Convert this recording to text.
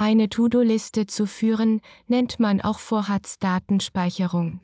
Eine To-Do-Liste zu führen, nennt man auch Vorratsdatenspeicherung.